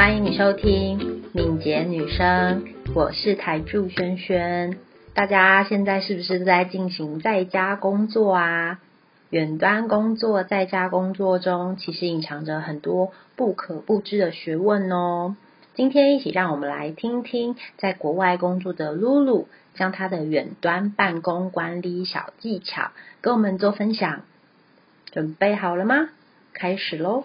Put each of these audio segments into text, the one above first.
欢迎你收听敏捷女生，我是台柱轩轩。大家现在是不是在进行在家工作啊？远端工作，在家工作中，其实隐藏着很多不可不知的学问哦。今天一起让我们来听听在国外工作的露露，将她的远端办公管理小技巧跟我们做分享。准备好了吗？开始喽！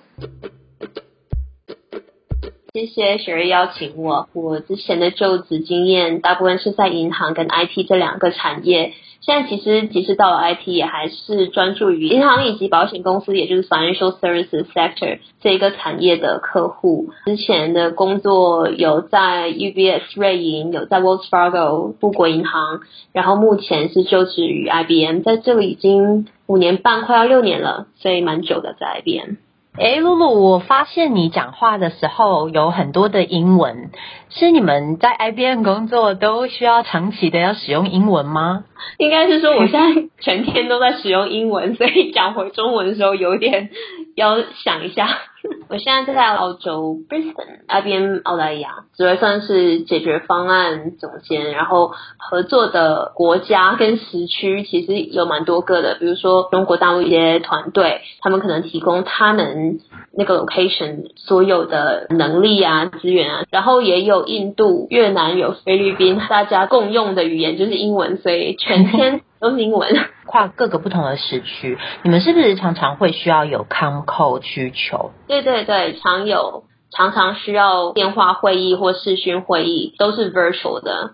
谢谢雪儿邀请我。我之前的就职经验大部分是在银行跟 IT 这两个产业。现在其实即使到了 IT，也还是专注于银行以及保险公司，也就是 financial services sector 这一个产业的客户。之前的工作有在 UBS 瑞银，有在 Wells Fargo 富国银行，然后目前是就职于 IBM，在这里已经五年半，快要六年了，所以蛮久的在 IBM。哎，露露，我发现你讲话的时候有很多的英文，是你们在 IBM 工作都需要长期的要使用英文吗？应该是说我现在全天都在使用英文，所以讲回中文的时候有点要想一下。我现在在澳洲 Brisbane，IBM 澳大利亚，主要算是解决方案总监，然后合作的国家跟时区其实有蛮多个的，比如说中国大陆一些团队，他们可能提供他们那个 location 所有的能力啊、资源啊，然后也有印度、越南、有菲律宾，大家共用的语言就是英文，所以全天都是英文。跨各个不同的时区，你们是不是常常会需要有 com call 需求？对对对，常有，常常需要电话会议或视讯会议，都是 virtual 的。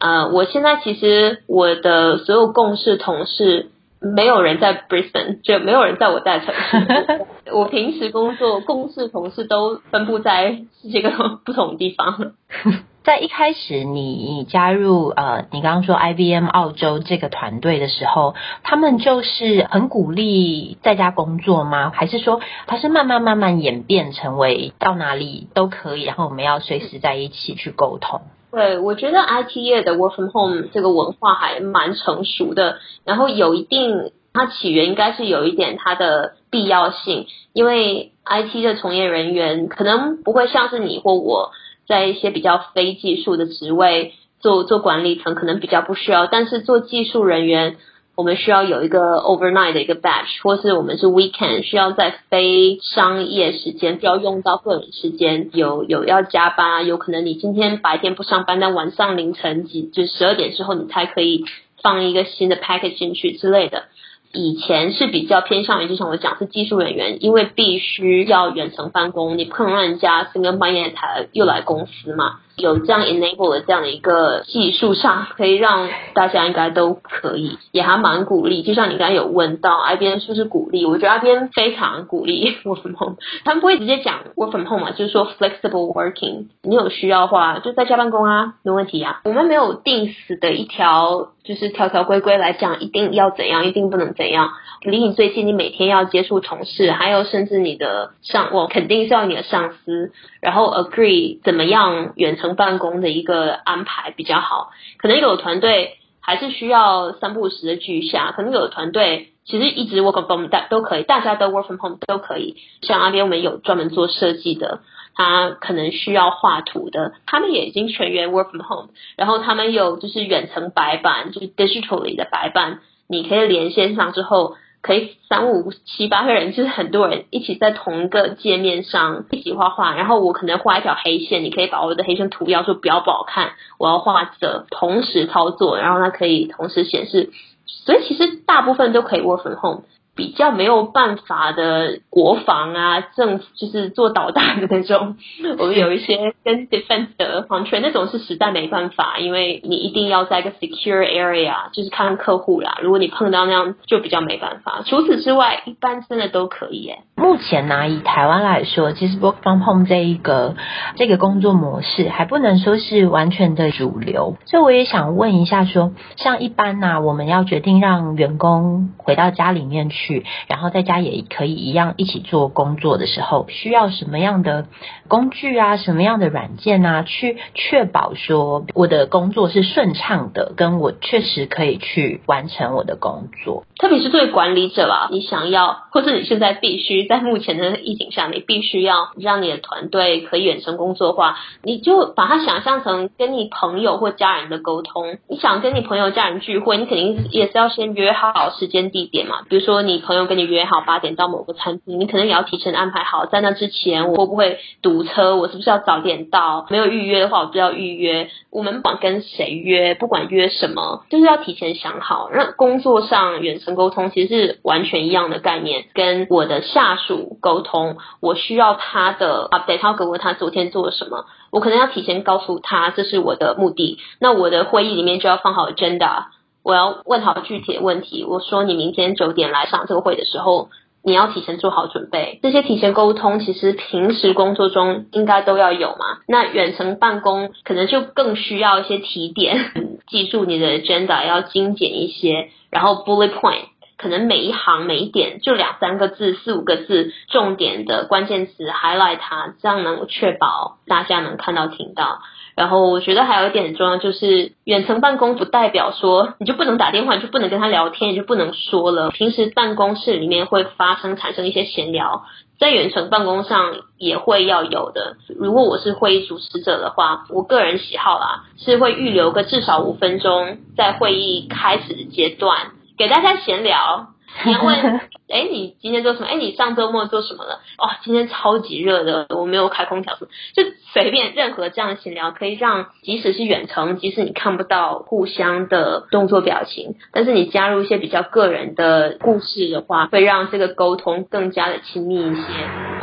呃，我现在其实我的所有共事同事，没有人在 Brisbane，就没有人在我在城市。我平时工作共事同事都分布在世界各不同地方。在一开始你，你加入呃，你刚刚说 IBM 澳洲这个团队的时候，他们就是很鼓励在家工作吗？还是说它是慢慢慢慢演变成为到哪里都可以，然后我们要随时在一起去沟通？对，我觉得 IT 业的 Work from Home 这个文化还蛮成熟的，然后有一定它起源应该是有一点它的必要性，因为 IT 的从业人员可能不会像是你或我。在一些比较非技术的职位做做管理层可能比较不需要，但是做技术人员，我们需要有一个 overnight 的一个 batch，或是我们是 weekend 需要在非商业时间要用到个人时间，有有要加班啊，有可能你今天白天不上班，但晚上凌晨几就十二点之后你才可以放一个新的 package 进去之类的。以前是比较偏向于，就像我讲，是技术人员，因为必须要远程办公，你不可能让人家三更半夜才又来公司嘛。有这样 enable 的这样的一个技术上，可以让大家应该都可以，也还蛮鼓励。就像你刚才有问到，IBM 是不是鼓励？我觉得 IBM 非常鼓励 work from home，他们不会直接讲 work from home 嘛，就是说 flexible working，你有需要的话就在家办公啊，没问题啊。我们没有定死的一条，就是条条规规来讲，一定要怎样，一定不能怎样。离你最近，你每天要接触同事，还有甚至你的上，我肯定是要你的上司，然后 agree 怎么样远程办公的一个安排比较好。可能有团队还是需要三不五时的聚一下，可能有的团队其实一直 work from home 都可以，大家都 work from home 都可以。像阿边我们有专门做设计的，他可能需要画图的，他们也已经全员 work from home，然后他们有就是远程白板，就是 digitally 的白板，你可以连线上之后。可以三五七八个人，就是很多人一起在同一个界面上一起画画，然后我可能画一条黑线，你可以把我的黑线涂掉，说不要不好看，我要画的同时操作，然后它可以同时显示，所以其实大部分都可以 work from home。比较没有办法的国防啊，政府就是做导弹的那种，我们有一些跟 defense 的防权那种是实在没办法，因为你一定要在一个 secure area，就是看客户啦。如果你碰到那样，就比较没办法。除此之外，一般真的都可以耶。目前呢、啊，以台湾来说，其实 work from home 这一个这个工作模式还不能说是完全的主流，所以我也想问一下说，说像一般呢、啊，我们要决定让员工回到家里面去。去，然后在家也可以一样一起做工作的时候，需要什么样的工具啊，什么样的软件啊，去确保说我的工作是顺畅的，跟我确实可以去完成我的工作。特别是对管理者啊，你想要，或者你现在必须在目前的疫情下，你必须要让你的团队可以远程工作的话，你就把它想象成跟你朋友或家人的沟通。你想跟你朋友、家人聚会，你肯定也是要先约好时间、地点嘛。比如说，你朋友跟你约好八点到某个餐厅，你可能也要提前安排好，在那之前我会不会堵车，我是不是要早点到？没有预约的话，我就要预约。我们不管跟谁约，不管约什么，就是要提前想好。那工作上远程沟通其实是完全一样的概念。跟我的下属沟通，我需要他的 update，他要给我他昨天做了什么，我可能要提前告诉他这是我的目的。那我的会议里面就要放好 agenda，我要问好具体的问题。我说你明天九点来上这个会的时候，你要提前做好准备。这些提前沟通，其实平时工作中应该都要有嘛。那远程办公可能就更需要一些提点，记住你的 agenda 要精简一些，然后 bullet point。可能每一行每一点就两三个字、四五个字，重点的关键词 highlight 它，这样能够确保大家能看到、听到。然后我觉得还有一点很重要，就是远程办公不代表说你就不能打电话，你就不能跟他聊天，你就不能说了。平时办公室里面会发生产生一些闲聊，在远程办公上也会要有的。如果我是会议主持者的话，我个人喜好啦，是会预留个至少五分钟，在会议开始的阶段。给大家闲聊，你要问，哎，你今天做什么？哎，你上周末做什么了？哦，今天超级热的，我没有开空调，就随便任何这样闲聊，可以让即使是远程，即使你看不到互相的动作表情，但是你加入一些比较个人的故事的话，会让这个沟通更加的亲密一些，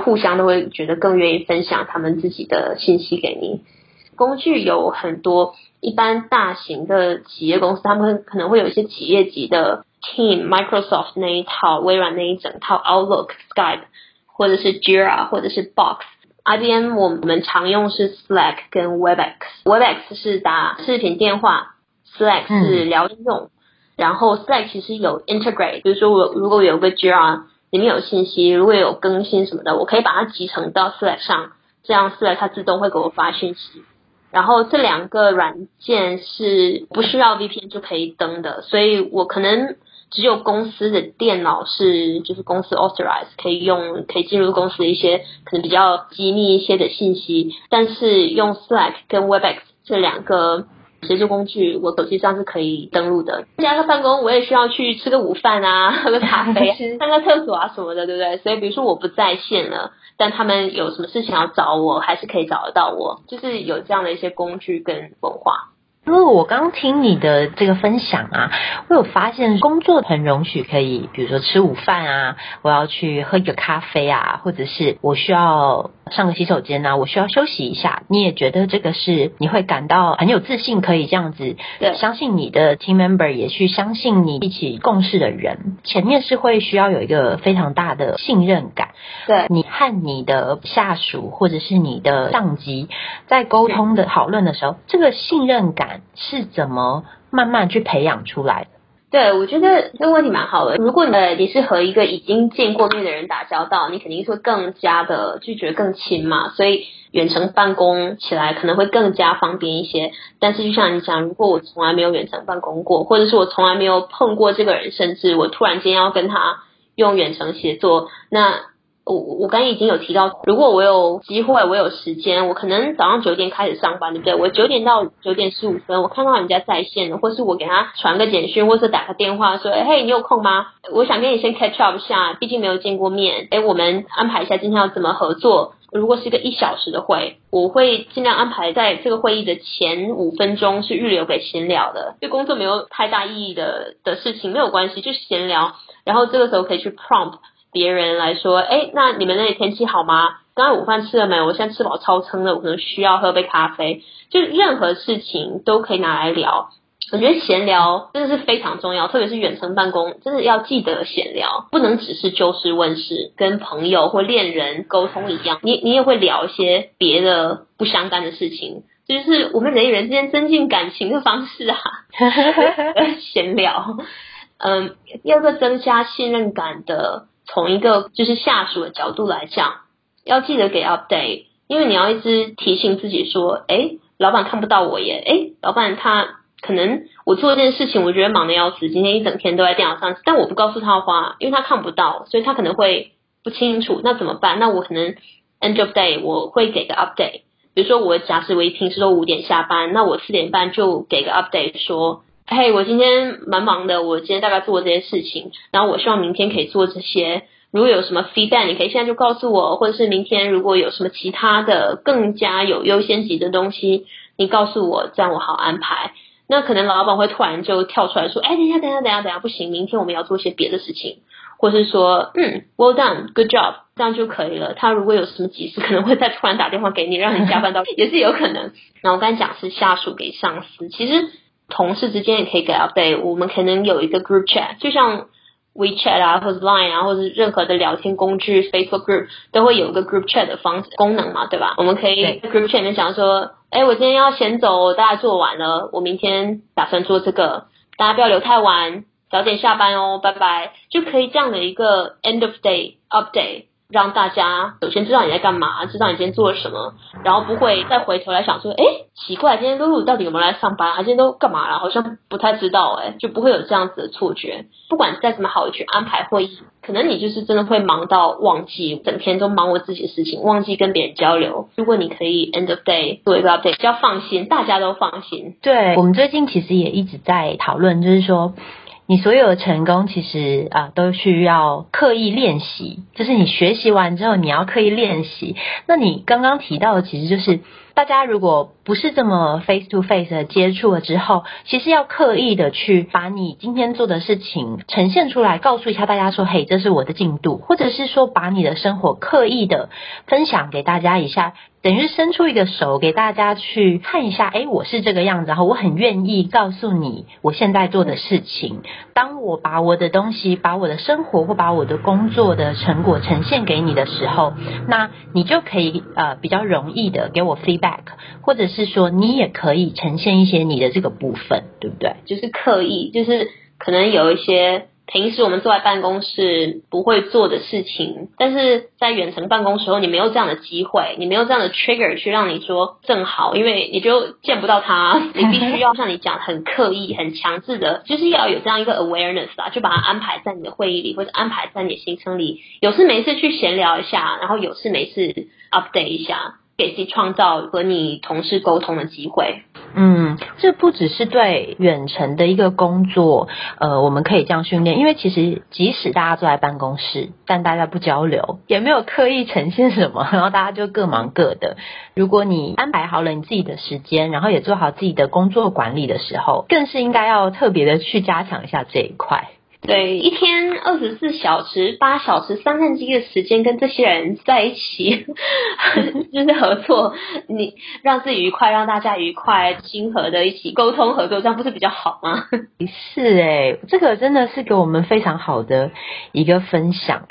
互相都会觉得更愿意分享他们自己的信息给你。工具有很多。一般大型的企业公司，他们可能会有一些企业级的 Team，Microsoft 那一套，微软那一整套，Outlook、Skype，或者是 Jira，或者是 Box。IBM 我们常用是 Slack 跟 Webex。Webex 是打视频电话，Slack 是聊应用。嗯、然后 Slack 其实有 integrate，比如说我如果有个 Jira 里面有信息，如果有更新什么的，我可以把它集成到 Slack 上，这样 Slack 它自动会给我发讯息。然后这两个软件是不需要 VPN 就可以登的，所以我可能只有公司的电脑是就是公司 authorized 可以用，可以进入公司的一些可能比较机密一些的信息，但是用 Slack 跟 Webex 这两个协助工具，我手机上是可以登录的。加个办公，我也需要去吃个午饭啊，喝个咖啡，上个厕所啊什么的，对不对？所以比如说我不在线了。但他们有什么事情要找我，还是可以找得到我，就是有这样的一些工具跟文化。因为我刚听你的这个分享啊，我有发现工作很容许可以，比如说吃午饭啊，我要去喝一个咖啡啊，或者是我需要上个洗手间啊，我需要休息一下。你也觉得这个是你会感到很有自信，可以这样子，对，相信你的 team member 也去相信你一起共事的人。前面是会需要有一个非常大的信任感，对，你和你的下属或者是你的上级在沟通的讨论的时候，这个信任感。是怎么慢慢去培养出来的？对，我觉得这个问题蛮好的。如果呃你是和一个已经见过面的人打交道，你肯定会更加的拒绝更亲嘛，所以远程办公起来可能会更加方便一些。但是就像你讲，如果我从来没有远程办公过，或者是我从来没有碰过这个人，甚至我突然间要跟他用远程协作，那。我我刚才已经有提到，如果我有机会，我有时间，我可能早上九点开始上班，对不对？我九点到九点十五分，我看到人家在线了，或是我给他传个简讯，或是打个电话说，嘿，你有空吗？我想跟你先 catch up 下，毕竟没有见过面。哎，我们安排一下今天要怎么合作。如果是一个一小时的会，我会尽量安排在这个会议的前五分钟是预留给闲聊的，对工作没有太大意义的的事情没有关系，就闲聊。然后这个时候可以去 prompt。别人来说，哎，那你们那里天气好吗？刚刚午饭吃了没有？我现在吃饱超撑的，我可能需要喝杯咖啡。就任何事情都可以拿来聊。我觉得闲聊真的是非常重要，特别是远程办公，真的要记得闲聊，不能只是就事问事，跟朋友或恋人沟通一样。你你也会聊一些别的不相干的事情，就是我们人与人之间增进感情的方式啊。闲聊。嗯，要个增加信任感的，从一个就是下属的角度来讲，要记得给 update，因为你要一直提醒自己说，哎，老板看不到我耶，哎，老板他可能我做一件事情，我觉得忙得要死，今天一整天都在电脑上，但我不告诉他的话，因为他看不到，所以他可能会不清楚，那怎么办？那我可能 end of day 我会给个 update。比如说，我假设我一平时都五点下班，那我四点半就给个 update 说，嘿，我今天蛮忙的，我今天大概做这些事情，然后我希望明天可以做这些。如果有什么 feedback，你可以现在就告诉我，或者是明天如果有什么其他的更加有优先级的东西，你告诉我，这样我好安排。那可能老板会突然就跳出来说，哎，等一下，等一下，等一下，等一下，不行，明天我们要做些别的事情。或是说，嗯，well done，good job，这样就可以了。他如果有什么急事，可能会再突然打电话给你，让你加班到，也是有可能。那我刚才讲是下属给上司，其实同事之间也可以给 update。我们可能有一个 group chat，就像 WeChat 啊，或者 Line 啊，或者任何的聊天工具，Facebook group 都会有一个 group chat 的方式功能嘛，对吧？我们可以 group chat 里面讲说，哎，我今天要先走，大家做完了，我明天打算做这个，大家不要留太晚。早点下班哦，拜拜，就可以这样的一个 end of day update，让大家首先知道你在干嘛，知道你今天做了什么，然后不会再回头来想说，哎，奇怪，今天露露到底有没有来上班啊？今天都干嘛了？好像不太知道，哎，就不会有这样子的错觉。不管再怎么好去安排会议，可能你就是真的会忙到忘记，整天都忙我自己的事情，忘记跟别人交流。如果你可以 end of day 做一个 update，比较放心，大家都放心。对，我们最近其实也一直在讨论，就是说。你所有的成功，其实啊，都需要刻意练习。就是你学习完之后，你要刻意练习。那你刚刚提到的，其实就是。大家如果不是这么 face to face 的接触了之后，其实要刻意的去把你今天做的事情呈现出来，告诉一下大家说：“嘿，这是我的进度。”或者是说把你的生活刻意的分享给大家一下，等于伸出一个手给大家去看一下。诶，我是这个样子，然后我很愿意告诉你我现在做的事情。当我把我的东西、把我的生活或把我的工作的成果呈现给你的时候，那你就可以呃比较容易的给我 feedback。或者是说，你也可以呈现一些你的这个部分，对不对？就是刻意，就是可能有一些平时我们坐在办公室不会做的事情，但是在远程办公时候，你没有这样的机会，你没有这样的 trigger 去让你说正好，因为你就见不到他，你必须要像你讲很刻意、很强制的，就是要有这样一个 awareness 啊，就把它安排在你的会议里，或者安排在你的行程里，有事没事去闲聊一下，然后有事没事 update 一下。给自己创造和你同事沟通的机会。嗯，这不只是对远程的一个工作，呃，我们可以这样训练。因为其实即使大家坐在办公室，但大家不交流，也没有刻意呈现什么，然后大家就各忙各的。如果你安排好了你自己的时间，然后也做好自己的工作管理的时候，更是应该要特别的去加强一下这一块。对，一天二十四小时，八小时，三分之一的时间跟这些人在一起，就是合作，你让自己愉快，让大家愉快，亲和的一起沟通合作，这样不是比较好吗？是哎，这个真的是给我们非常好的一个分享。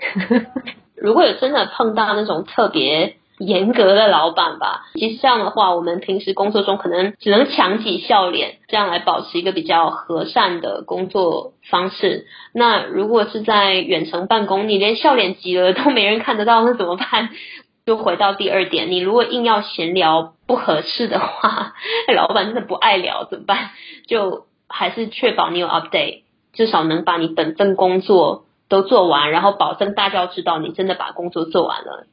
如果有真的碰到那种特别。严格的老板吧，其实这样的话，我们平时工作中可能只能强挤笑脸，这样来保持一个比较和善的工作方式。那如果是在远程办公，你连笑脸挤了都没人看得到，那怎么办？就回到第二点，你如果硬要闲聊不合适的话，老板真的不爱聊怎么办？就还是确保你有 update，至少能把你本份工作都做完，然后保证大家知道你真的把工作做完了。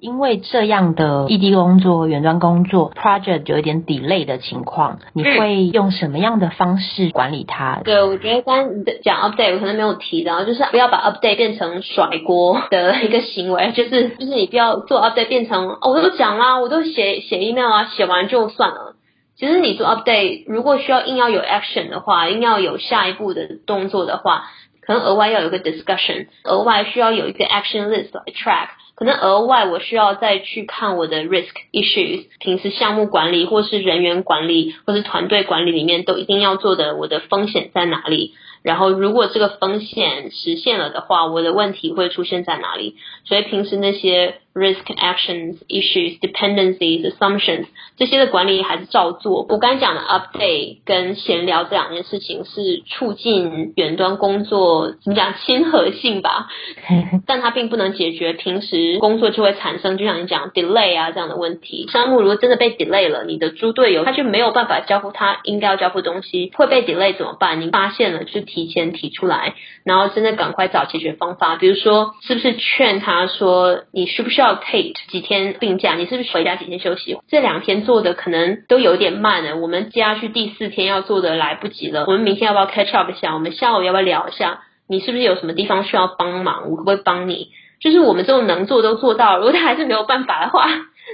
因为这样的异地工作、远端工作 project 有一点 delay 的情况，你会用什么样的方式管理它？对，我觉得刚刚讲 update 我可能没有提到，就是不要把 update 变成甩锅的一个行为，就是就是你不要做 update 变成哦，我都讲啦，我都写写 email 啊，写完就算了。其实你做 update，如果需要硬要有 action 的话，硬要有下一步的动作的话，可能额外要有一个 discussion，额外需要有一个 action list 来 track。可能额外我需要再去看我的 risk issues，平时项目管理或是人员管理或是团队管理里面都一定要做的，我的风险在哪里？然后如果这个风险实现了的话，我的问题会出现在哪里？所以平时那些。Risk actions, issues, dependencies, assumptions 这些的管理还是照做。我刚才讲的 update 跟闲聊这两件事情是促进远端工作怎么讲亲和性吧，但它并不能解决平时工作就会产生，就像你讲 delay 啊这样的问题。项目如果真的被 delay 了，你的猪队友他就没有办法交付他应该要交付的东西，会被 delay 怎么办？你发现了就提前提出来，然后真的赶快找解决方法。比如说，是不是劝他说你需不需要？take 几天病假，你是不是回家几天休息？这两天做的可能都有点慢了，我们接下去第四天要做的来不及了。我们明天要不要 catch up 一下？我们下午要不要聊一下？你是不是有什么地方需要帮忙？我可不可以帮你？就是我们这种能做都做到，如果他还是没有办法的话，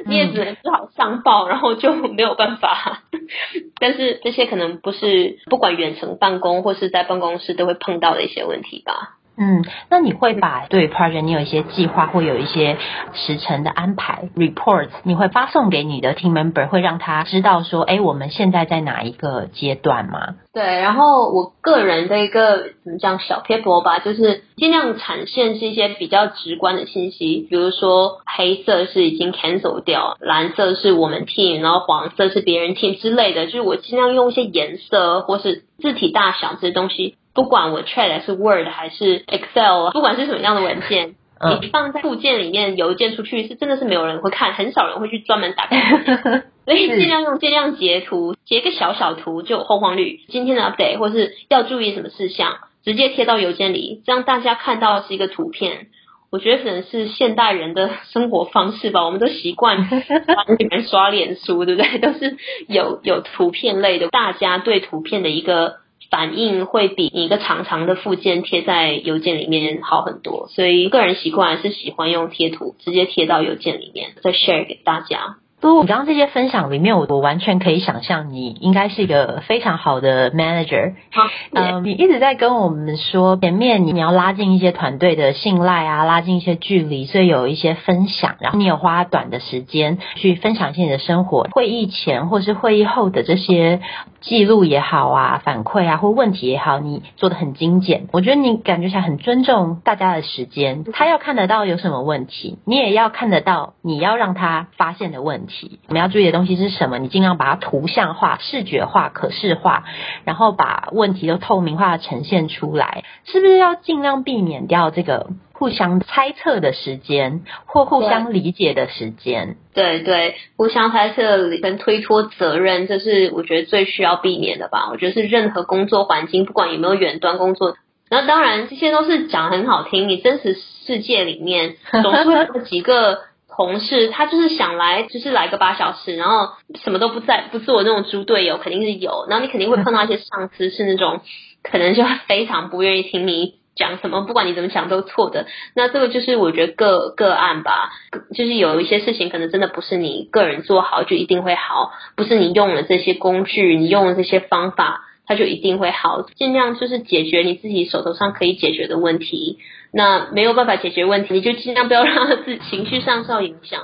你也只能只好上报，然后就没有办法。但是这些可能不是不管远程办公或是在办公室都会碰到的一些问题吧。嗯，那你会把对 project 你有一些计划，会有一些时程的安排 reports，你会发送给你的 team member，会让他知道说，哎，我们现在在哪一个阶段吗？对，然后我个人的一个怎么讲小撇步吧，就是尽量产现是一些比较直观的信息，比如说黑色是已经 cancel 掉，蓝色是我们 team，然后黄色是别人 team 之类的，就是我尽量用一些颜色或是字体大小这些东西。不管我 Chat 是 Word 还是 Excel，不管是什么样的文件，你放在附件里面，邮件出去是真的是没有人会看，很少人会去专门打开，所以尽量用尽量截图，截个小小图就有红黄绿，今天的 update 或是要注意什么事项，直接贴到邮件里，这样大家看到的是一个图片。我觉得可能是现代人的生活方式吧，我们都习惯往里面刷脸书，对不对？都是有有图片类的，大家对图片的一个。反应会比你一个长长的附件贴在邮件里面好很多，所以个人习惯还是喜欢用贴图，直接贴到邮件里面，再 share 给大家。不，你刚刚这些分享里面，我我完全可以想象你应该是一个非常好的 manager。好，嗯，你一直在跟我们说，前面你要拉近一些团队的信赖啊，拉近一些距离，所以有一些分享，然后你有花短的时间去分享一些你的生活，会议前或是会议后的这些记录也好啊，反馈啊或问题也好，你做的很精简。我觉得你感觉起来很尊重大家的时间，他要看得到有什么问题，你也要看得到你要让他发现的问题。我们要注意的东西是什么？你尽量把它图像化、视觉化、可视化，然后把问题都透明化的呈现出来。是不是要尽量避免掉这个互相猜测的时间，或互相理解的时间？对对，互相猜测跟推脱责任，这是我觉得最需要避免的吧。我觉得是任何工作环境，不管有没有远端工作，那当然这些都是讲很好听。你真实世界里面 总是会有几个。同事他就是想来，就是来个八小时，然后什么都不在不做的那种猪队友肯定是有，然后你肯定会碰到一些上司是那种可能就非常不愿意听你讲什么，不管你怎么讲都错的。那这个就是我觉得个个案吧，就是有一些事情可能真的不是你个人做好就一定会好，不是你用了这些工具，你用了这些方法，它就一定会好。尽量就是解决你自己手头上可以解决的问题。那没有办法解决问题，你就尽量不要让自己情绪上受影响。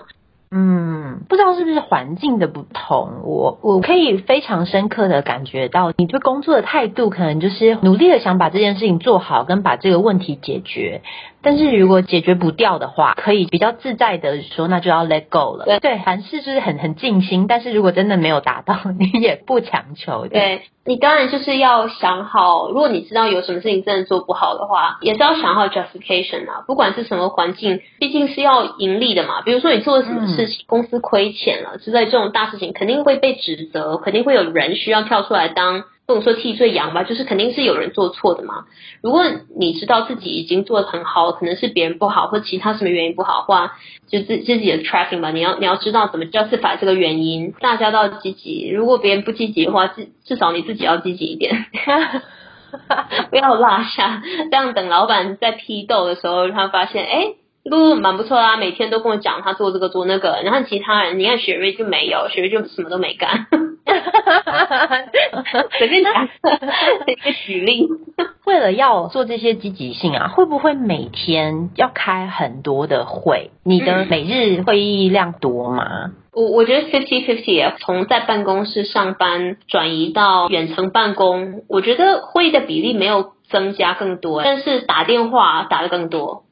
嗯，不知道是不是环境的不同，我我可以非常深刻的感觉到，你对工作的态度可能就是努力的想把这件事情做好，跟把这个问题解决。但是如果解决不掉的话，可以比较自在的说，那就要 let go 了。对，对，凡事就是很很尽心，但是如果真的没有达到，你也不强求。对，对，你当然就是要想好，如果你知道有什么事情真的做不好的话，也是要想好 justification 啊。不管是什么环境，毕竟是要盈利的嘛。比如说你做了什么事情，嗯、公司亏钱了，之类这种大事情，肯定会被指责，肯定会有人需要跳出来当。不能说替罪羊吧，就是肯定是有人做错的嘛。如果你知道自己已经做得很好，可能是别人不好，或其他什么原因不好的话，就自自己的 tracking 吧。你要你要知道怎么 justify 这个原因，大家都要积极。如果别人不积极的话，至至少你自己要积极一点，不要落下。这样等老板在批斗的时候，他发现哎。都蛮不错啦，每天都跟我讲他做这个做那个，然后其他人，你看雪瑞就没有，雪瑞就什么都没干，随便讲一个举例。为了要做这些积极性啊，会不会每天要开很多的会？你的每日会议量多吗？我我觉得 fifty fifty 啊，从在办公室上班转移到远程办公，我觉得会议的比例没有增加更多，但是打电话打的更多。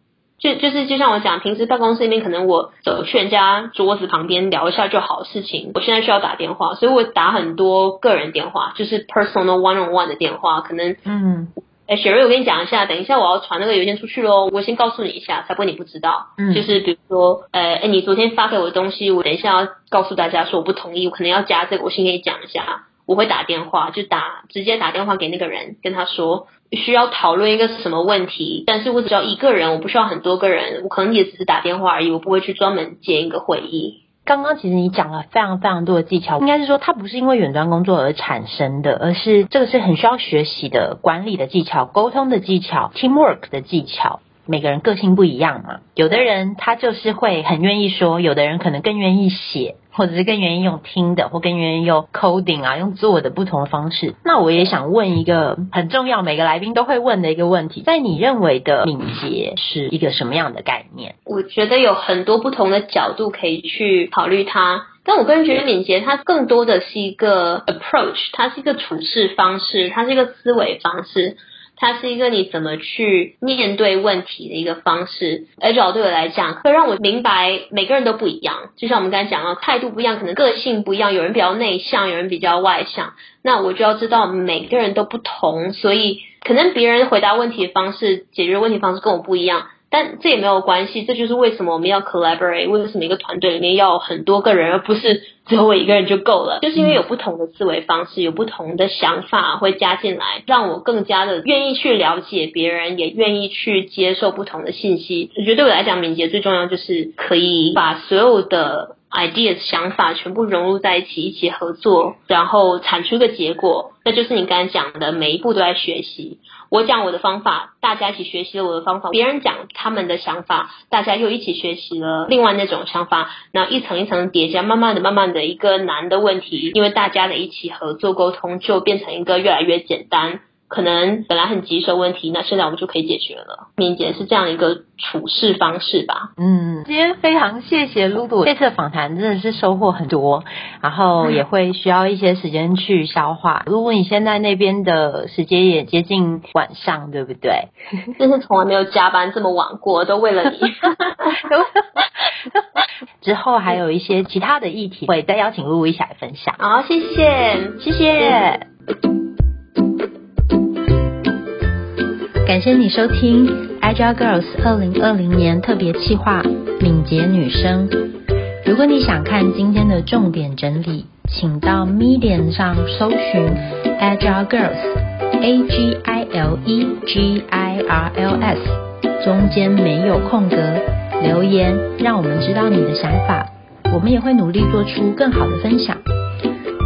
就就是就像我讲，平时办公室里面可能我走去人家桌子旁边聊一下就好事情，我现在需要打电话，所以我打很多个人电话，就是 personal one on one 的电话，可能嗯，哎，雪瑞，我跟你讲一下，等一下我要传那个邮件出去喽，我先告诉你一下，才不会你不知道，嗯，就是比如说，呃，哎，你昨天发给我的东西，我等一下要告诉大家说我不同意，我可能要加这个，我先跟你讲一下。我会打电话，就打直接打电话给那个人，跟他说需要讨论一个什么问题，但是我只要一个人，我不需要很多个人，我可能也只是打电话而已，我不会去专门接一个会议。刚刚其实你讲了非常非常多的技巧，应该是说它不是因为远端工作而产生的，而是这个是很需要学习的管理的技巧、沟通的技巧、teamwork 的技巧。每个人个性不一样嘛，有的人他就是会很愿意说，有的人可能更愿意写，或者是更愿意用听的，或更愿意用 coding 啊，用做的不同的方式。那我也想问一个很重要，每个来宾都会问的一个问题，在你认为的敏捷是一个什么样的概念？我觉得有很多不同的角度可以去考虑它，但我个人觉得敏捷它更多的是一个 approach，它是一个处事方式，它是一个思维方式。它是一个你怎么去面对问题的一个方式，而主要对我来讲，会让我明白每个人都不一样。就像我们刚才讲到，态度不一样，可能个性不一样，有人比较内向，有人比较外向。那我就要知道每个人都不同，所以可能别人回答问题的方式、解决问题方式跟我不一样。但这也没有关系，这就是为什么我们要 collaborate，为什么一个团队里面要很多个人，而不是只有我一个人就够了。就是因为有不同的思维方式，有不同的想法会加进来，让我更加的愿意去了解别人，也愿意去接受不同的信息。我觉得对我来讲，敏捷最重要就是可以把所有的 ideas 想法全部融入在一起，一起合作，然后产出一个结果。那就是你刚才讲的，每一步都在学习。我讲我的方法，大家一起学习了我的方法；别人讲他们的想法，大家又一起学习了另外那种想法。然后一层一层叠加，慢慢的、慢慢的，一个难的问题，因为大家的一起合作沟通，就变成一个越来越简单。可能本来很棘手问题，那现在我们就可以解决了。敏捷是这样一个处事方式吧。嗯，今天非常谢谢露露，这次访谈真的是收获很多，然后也会需要一些时间去消化。露露，你现在那边的时间也接近晚上，对不对？真是从来没有加班这么晚过，都为了你。之后还有一些其他的议题，会再邀请露露一起来分享。好，谢谢，谢谢。感谢你收听 Agile Girls 二零二零年特别企划敏捷女声。如果你想看今天的重点整理，请到 Medium 上搜寻 Agile Girls A G I L E G I R L S，中间没有空格，留言让我们知道你的想法，我们也会努力做出更好的分享。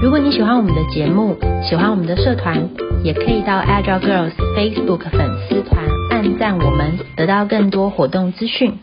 如果你喜欢我们的节目，喜欢我们的社团，也可以到 Agile Girls Facebook 粉丝团按赞我们，得到更多活动资讯。